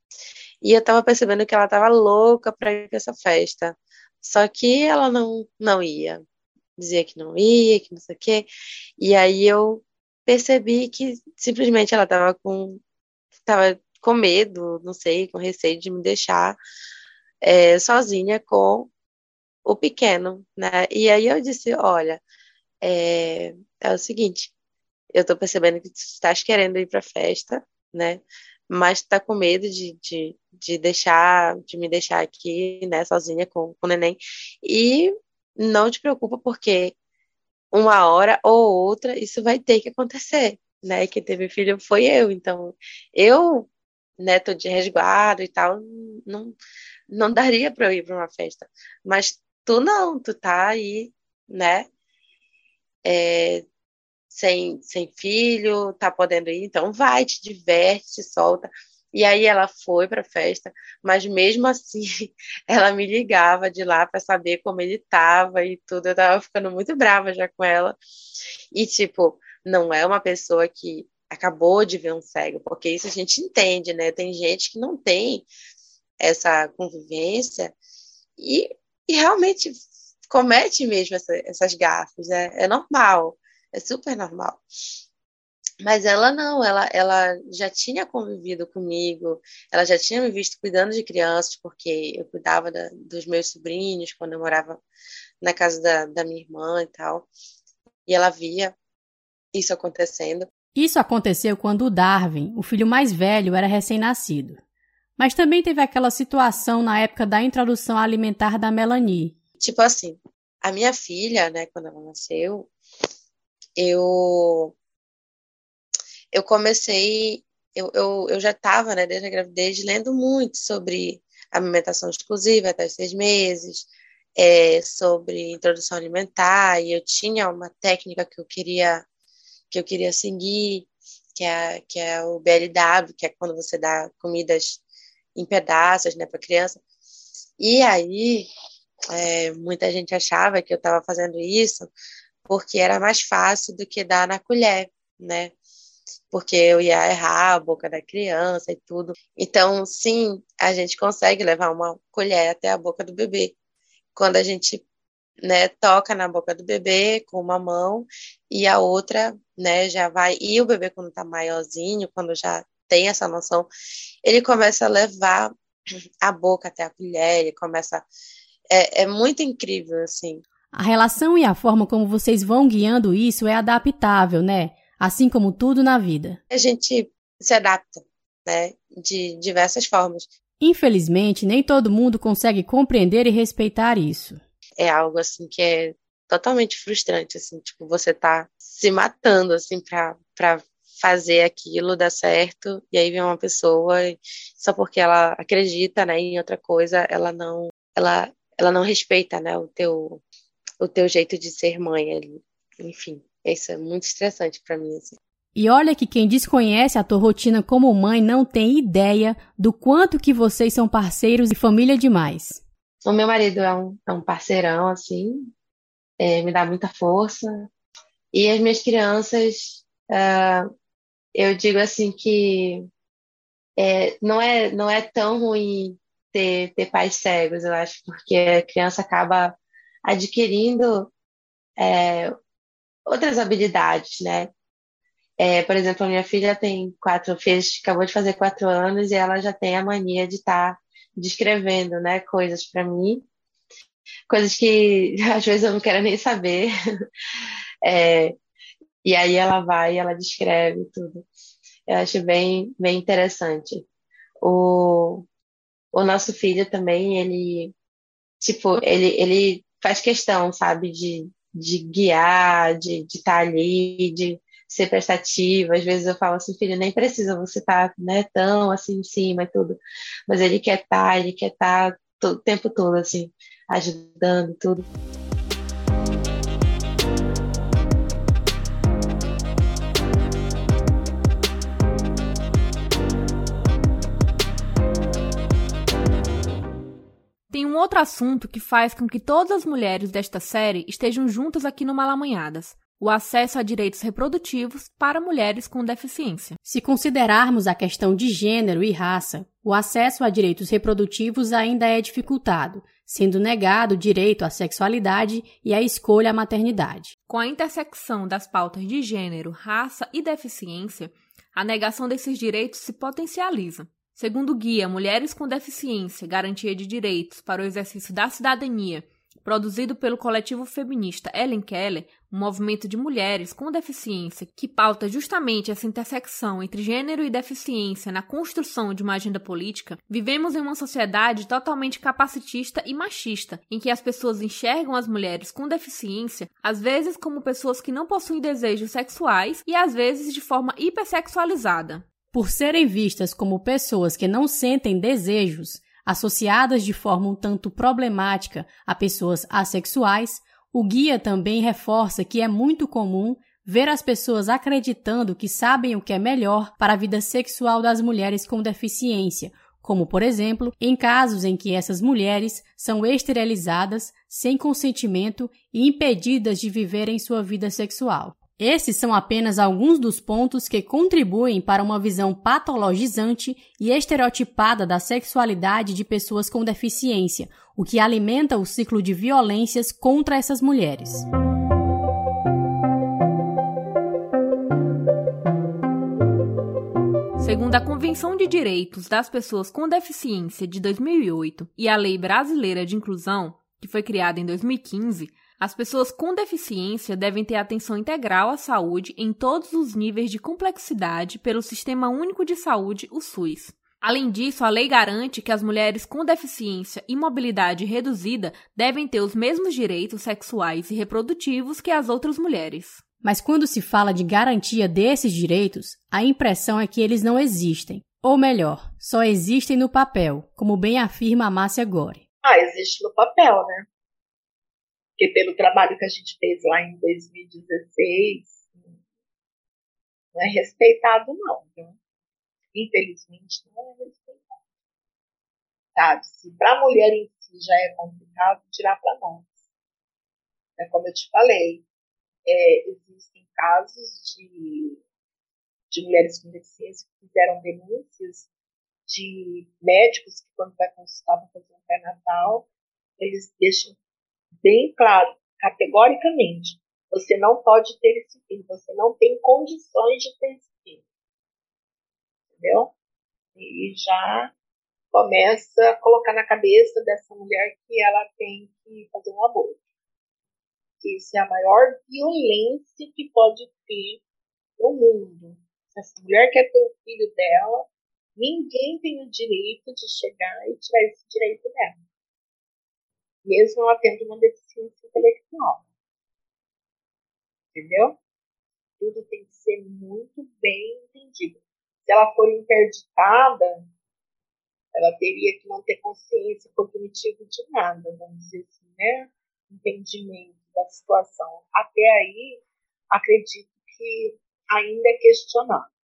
E eu tava percebendo que ela tava louca para ir pra essa festa. Só que ela não, não ia. Dizia que não ia, que não sei o quê. E aí eu percebi que simplesmente ela tava com, tava com medo, não sei, com receio de me deixar é, sozinha com o pequeno, né? E aí eu disse, olha, é, é o seguinte, eu tô percebendo que tu estás querendo ir pra festa, né? Mas tá com medo de, de, de deixar, de me deixar aqui, né, sozinha com, com o neném. E não te preocupa, porque uma hora ou outra isso vai ter que acontecer, né? Quem teve filho foi eu, então eu, né, tô de resguardo e tal, não, não daria para eu ir para uma festa. Mas tu não, tu tá aí, né? É, sem, sem filho, tá podendo ir, então vai, te diverte, te solta. E aí ela foi para a festa, mas mesmo assim ela me ligava de lá para saber como ele estava e tudo. Eu tava ficando muito brava já com ela. E tipo, não é uma pessoa que acabou de ver um cego, porque isso a gente entende, né? Tem gente que não tem essa convivência e, e realmente comete mesmo essa, essas gafes, é, é normal. É super normal. Mas ela não, ela, ela já tinha convivido comigo, ela já tinha me visto cuidando de crianças, porque eu cuidava da, dos meus sobrinhos quando eu morava na casa da, da minha irmã e tal. E ela via isso acontecendo. Isso aconteceu quando o Darwin, o filho mais velho, era recém-nascido. Mas também teve aquela situação na época da introdução alimentar da Melanie. Tipo assim, a minha filha, né, quando ela nasceu, eu eu comecei, eu, eu, eu já estava, né, desde a gravidez, lendo muito sobre alimentação exclusiva até seis meses, é, sobre introdução alimentar, e eu tinha uma técnica que eu queria que eu queria seguir, que é, que é o BLW, que é quando você dá comidas em pedaços, né, para criança. E aí, é, muita gente achava que eu estava fazendo isso porque era mais fácil do que dar na colher, né? porque eu ia errar a boca da criança e tudo. Então, sim, a gente consegue levar uma colher até a boca do bebê. Quando a gente né, toca na boca do bebê com uma mão e a outra, né, já vai. E o bebê, quando tá maiorzinho, quando já tem essa noção, ele começa a levar a boca até a colher, ele começa. É, é muito incrível, assim. A relação e a forma como vocês vão guiando isso é adaptável, né? assim como tudo na vida. A gente se adapta, né, de diversas formas. Infelizmente, nem todo mundo consegue compreender e respeitar isso. É algo assim que é totalmente frustrante, assim, tipo, você tá se matando assim para para fazer aquilo dar certo e aí vem uma pessoa só porque ela acredita, né, em outra coisa, ela não ela ela não respeita, né, o teu o teu jeito de ser mãe ali. Enfim. Isso é muito estressante para mim. Assim. E olha que quem desconhece a tua rotina como mãe não tem ideia do quanto que vocês são parceiros e família demais. O meu marido é um, é um parceirão, assim, é, me dá muita força. E as minhas crianças, uh, eu digo assim que é, não, é, não é tão ruim ter, ter pais cegos, eu acho, porque a criança acaba adquirindo é, outras habilidades, né? É, por exemplo, a minha filha tem quatro, fez, acabou de fazer quatro anos e ela já tem a mania de estar tá descrevendo, né, coisas para mim, coisas que às vezes eu não quero nem saber. É, e aí ela vai ela descreve tudo. Eu acho bem, bem interessante. O, o nosso filho também, ele, tipo, ele, ele faz questão, sabe, de de guiar, de estar tá ali, de ser prestativa. Às vezes eu falo assim, filho, nem precisa você estar tá, né, tão assim em cima e tudo. Mas ele quer estar, tá, ele quer estar tá o tempo todo, assim, ajudando tudo. Outro assunto que faz com que todas as mulheres desta série estejam juntas aqui no Malamanhadas: o acesso a direitos reprodutivos para mulheres com deficiência. Se considerarmos a questão de gênero e raça, o acesso a direitos reprodutivos ainda é dificultado, sendo negado o direito à sexualidade e à escolha à maternidade. Com a intersecção das pautas de gênero, raça e deficiência, a negação desses direitos se potencializa. Segundo o guia Mulheres com Deficiência, Garantia de Direitos para o Exercício da Cidadania, produzido pelo coletivo feminista Ellen Keller, um movimento de mulheres com deficiência que pauta justamente essa intersecção entre gênero e deficiência na construção de uma agenda política, vivemos em uma sociedade totalmente capacitista e machista, em que as pessoas enxergam as mulheres com deficiência às vezes como pessoas que não possuem desejos sexuais e às vezes de forma hipersexualizada. Por serem vistas como pessoas que não sentem desejos, associadas de forma um tanto problemática a pessoas assexuais, o guia também reforça que é muito comum ver as pessoas acreditando que sabem o que é melhor para a vida sexual das mulheres com deficiência, como, por exemplo, em casos em que essas mulheres são esterilizadas sem consentimento e impedidas de viverem sua vida sexual. Esses são apenas alguns dos pontos que contribuem para uma visão patologizante e estereotipada da sexualidade de pessoas com deficiência, o que alimenta o ciclo de violências contra essas mulheres. Segundo a Convenção de Direitos das Pessoas com Deficiência de 2008 e a Lei Brasileira de Inclusão, que foi criada em 2015, as pessoas com deficiência devem ter atenção integral à saúde em todos os níveis de complexidade pelo Sistema Único de Saúde, o SUS. Além disso, a lei garante que as mulheres com deficiência e mobilidade reduzida devem ter os mesmos direitos sexuais e reprodutivos que as outras mulheres. Mas quando se fala de garantia desses direitos, a impressão é que eles não existem. Ou melhor, só existem no papel, como bem afirma a Márcia Gore. Ah, existe no papel, né? Porque pelo trabalho que a gente fez lá em 2016, não é respeitado não, viu? Infelizmente não é respeitado. Sabe? Se para a mulher em si já é complicado, tirar para nós. É como eu te falei, é, existem casos de, de mulheres com deficiência que fizeram denúncias de médicos que, quando vai consultar para fazer um pré-natal, eles deixam bem claro, categoricamente, você não pode ter esse filho, você não tem condições de ter esse filho. Entendeu? E já começa a colocar na cabeça dessa mulher que ela tem que fazer um aborto. Que isso é a maior violência que pode ter no mundo. Se essa mulher quer ter o filho dela, ninguém tem o direito de chegar e tirar esse direito dela mesmo ela tendo uma deficiência intelectual. Entendeu? Tudo tem que ser muito bem entendido. Se ela for interditada, ela teria que não ter consciência cognitiva de nada, vamos dizer assim, né? Entendimento da situação. Até aí, acredito que ainda é questionável.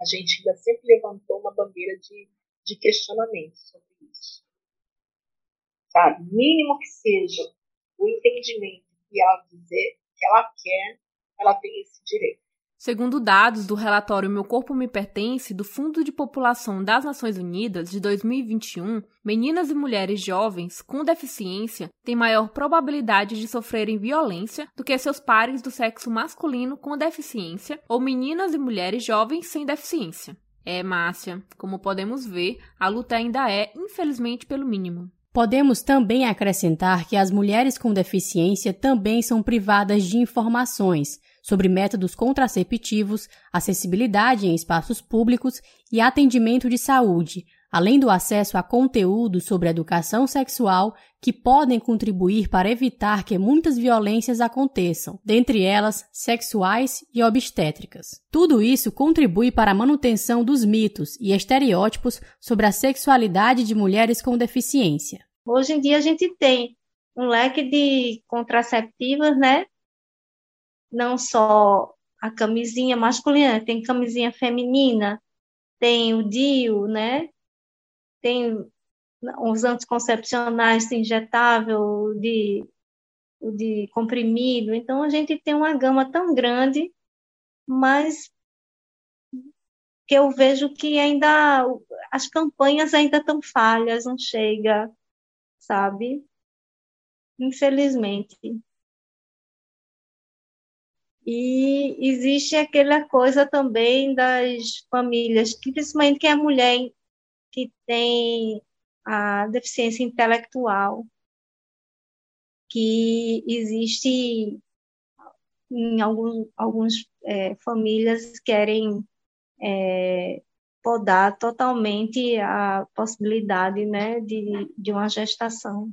A gente ainda sempre levantou uma bandeira de, de questionamento sobre sabe? Mínimo que seja o entendimento que ela dizer que ela quer, ela tem esse direito. Segundo dados do relatório Meu Corpo Me Pertence do Fundo de População das Nações Unidas de 2021, meninas e mulheres jovens com deficiência têm maior probabilidade de sofrerem violência do que seus pares do sexo masculino com deficiência ou meninas e mulheres jovens sem deficiência. É, Márcia, como podemos ver, a luta ainda é, infelizmente, pelo mínimo. Podemos também acrescentar que as mulheres com deficiência também são privadas de informações sobre métodos contraceptivos, acessibilidade em espaços públicos e atendimento de saúde, além do acesso a conteúdo sobre educação sexual que podem contribuir para evitar que muitas violências aconteçam, dentre elas sexuais e obstétricas. Tudo isso contribui para a manutenção dos mitos e estereótipos sobre a sexualidade de mulheres com deficiência. Hoje em dia a gente tem um leque de contraceptivas, né? Não só a camisinha masculina, tem camisinha feminina, tem o DIU, né? Tem os anticoncepcionais injetável, de, de comprimido. Então, a gente tem uma gama tão grande, mas que eu vejo que ainda as campanhas ainda estão falhas, não chega, sabe? Infelizmente. E existe aquela coisa também das famílias, principalmente que a mulher que tem a deficiência intelectual, que existe em algum, algumas é, famílias querem é, podar totalmente a possibilidade né, de, de uma gestação.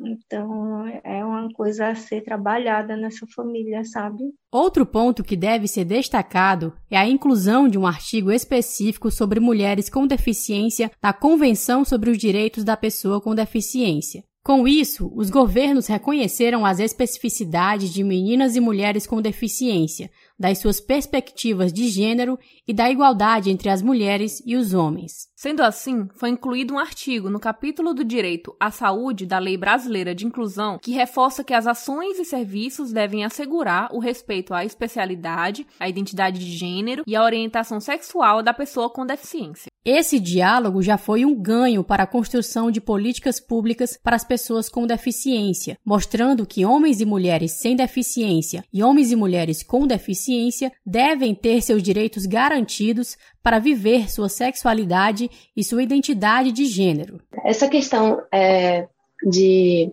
Então, é uma coisa a ser trabalhada nessa família, sabe? Outro ponto que deve ser destacado é a inclusão de um artigo específico sobre mulheres com deficiência na Convenção sobre os Direitos da Pessoa com Deficiência. Com isso, os governos reconheceram as especificidades de meninas e mulheres com deficiência, das suas perspectivas de gênero e da igualdade entre as mulheres e os homens. Sendo assim, foi incluído um artigo no capítulo do Direito à Saúde da Lei Brasileira de Inclusão que reforça que as ações e serviços devem assegurar o respeito à especialidade, à identidade de gênero e à orientação sexual da pessoa com deficiência. Esse diálogo já foi um ganho para a construção de políticas públicas para as pessoas com deficiência, mostrando que homens e mulheres sem deficiência e homens e mulheres com deficiência deficiência devem ter seus direitos garantidos para viver sua sexualidade e sua identidade de gênero. Essa questão é, de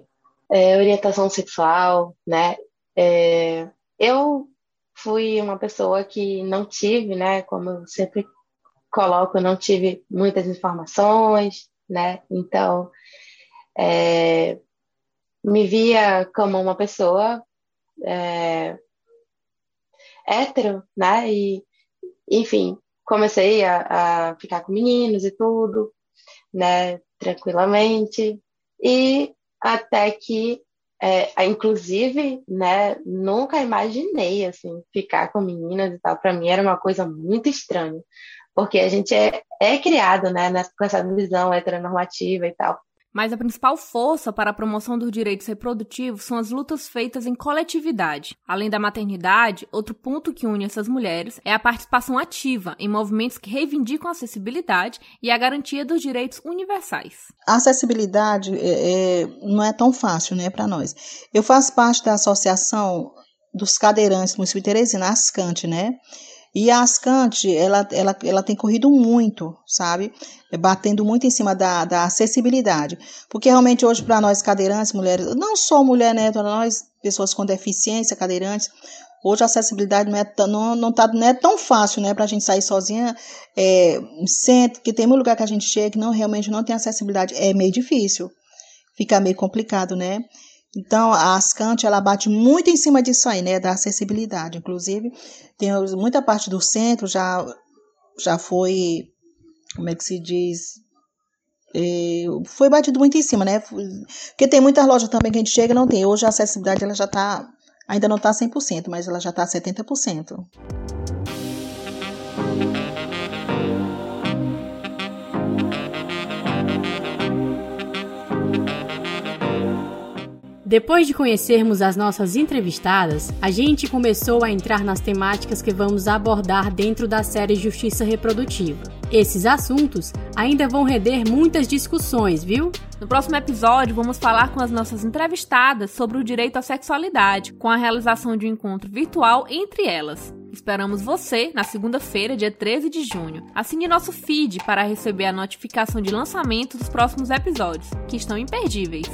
é, orientação sexual, né? É, eu fui uma pessoa que não tive, né? Como eu sempre coloco, não tive muitas informações, né? Então, é, me via como uma pessoa é, hétero, né? E, enfim, comecei a, a ficar com meninos e tudo, né? Tranquilamente. E até que, é, inclusive, né? Nunca imaginei, assim, ficar com meninas e tal. Para mim era uma coisa muito estranha. Porque a gente é, é criado, né? Com essa visão heteronormativa e tal. Mas a principal força para a promoção dos direitos reprodutivos são as lutas feitas em coletividade. Além da maternidade, outro ponto que une essas mulheres é a participação ativa em movimentos que reivindicam a acessibilidade e a garantia dos direitos universais. A acessibilidade é, é, não é tão fácil né, para nós. Eu faço parte da Associação dos Cadeirantes do município de Teresina, Ascante, né? E a Ascante, ela, ela, ela tem corrido muito, sabe? Batendo muito em cima da, da acessibilidade. Porque realmente hoje, para nós cadeirantes, mulheres, não só mulher, né? Para nós, pessoas com deficiência, cadeirantes, hoje a acessibilidade não é, não, não, tá, não é tão fácil, né? Para a gente sair sozinha, é, centro, que tem muito lugar que a gente chega que não, realmente não tem acessibilidade. É meio difícil. Fica meio complicado, né? Então, a Ascante, ela bate muito em cima disso aí, né, da acessibilidade. Inclusive, tem muita parte do centro já, já foi, como é que se diz, é, foi batido muito em cima, né, porque tem muitas lojas também que a gente chega e não tem. Hoje a acessibilidade, ela já está, ainda não está 100%, mas ela já está 70%. Depois de conhecermos as nossas entrevistadas, a gente começou a entrar nas temáticas que vamos abordar dentro da série Justiça Reprodutiva. Esses assuntos ainda vão render muitas discussões, viu? No próximo episódio, vamos falar com as nossas entrevistadas sobre o direito à sexualidade, com a realização de um encontro virtual entre elas. Esperamos você na segunda-feira, dia 13 de junho. Assine nosso feed para receber a notificação de lançamento dos próximos episódios, que estão imperdíveis.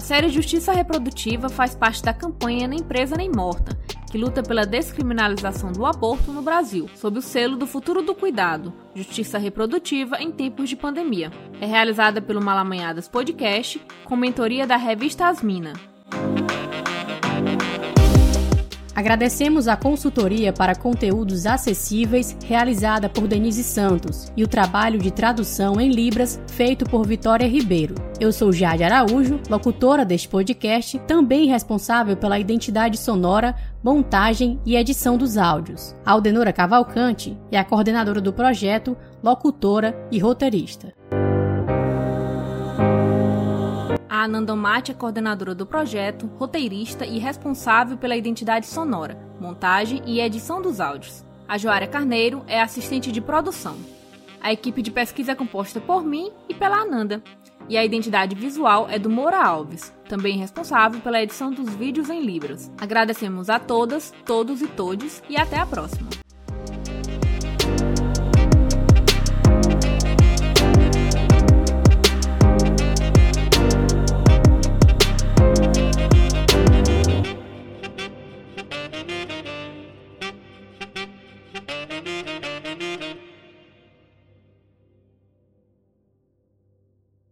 A série Justiça Reprodutiva faz parte da campanha Nem Presa Nem Morta, que luta pela descriminalização do aborto no Brasil, sob o selo do Futuro do Cuidado, Justiça Reprodutiva em Tempos de Pandemia. É realizada pelo Malamanhadas Podcast, com mentoria da revista Asmina. Agradecemos a consultoria para conteúdos acessíveis realizada por Denise Santos e o trabalho de tradução em Libras feito por Vitória Ribeiro. Eu sou Jade Araújo, locutora deste podcast, também responsável pela identidade sonora, montagem e edição dos áudios. Aldenora Cavalcante é a coordenadora do projeto, locutora e roteirista. A Anandomate é coordenadora do projeto, roteirista e responsável pela identidade sonora, montagem e edição dos áudios. A Joária Carneiro é assistente de produção. A equipe de pesquisa é composta por mim e pela Ananda. E a identidade visual é do Moura Alves, também responsável pela edição dos vídeos em Libras. Agradecemos a todas, todos e todes e até a próxima!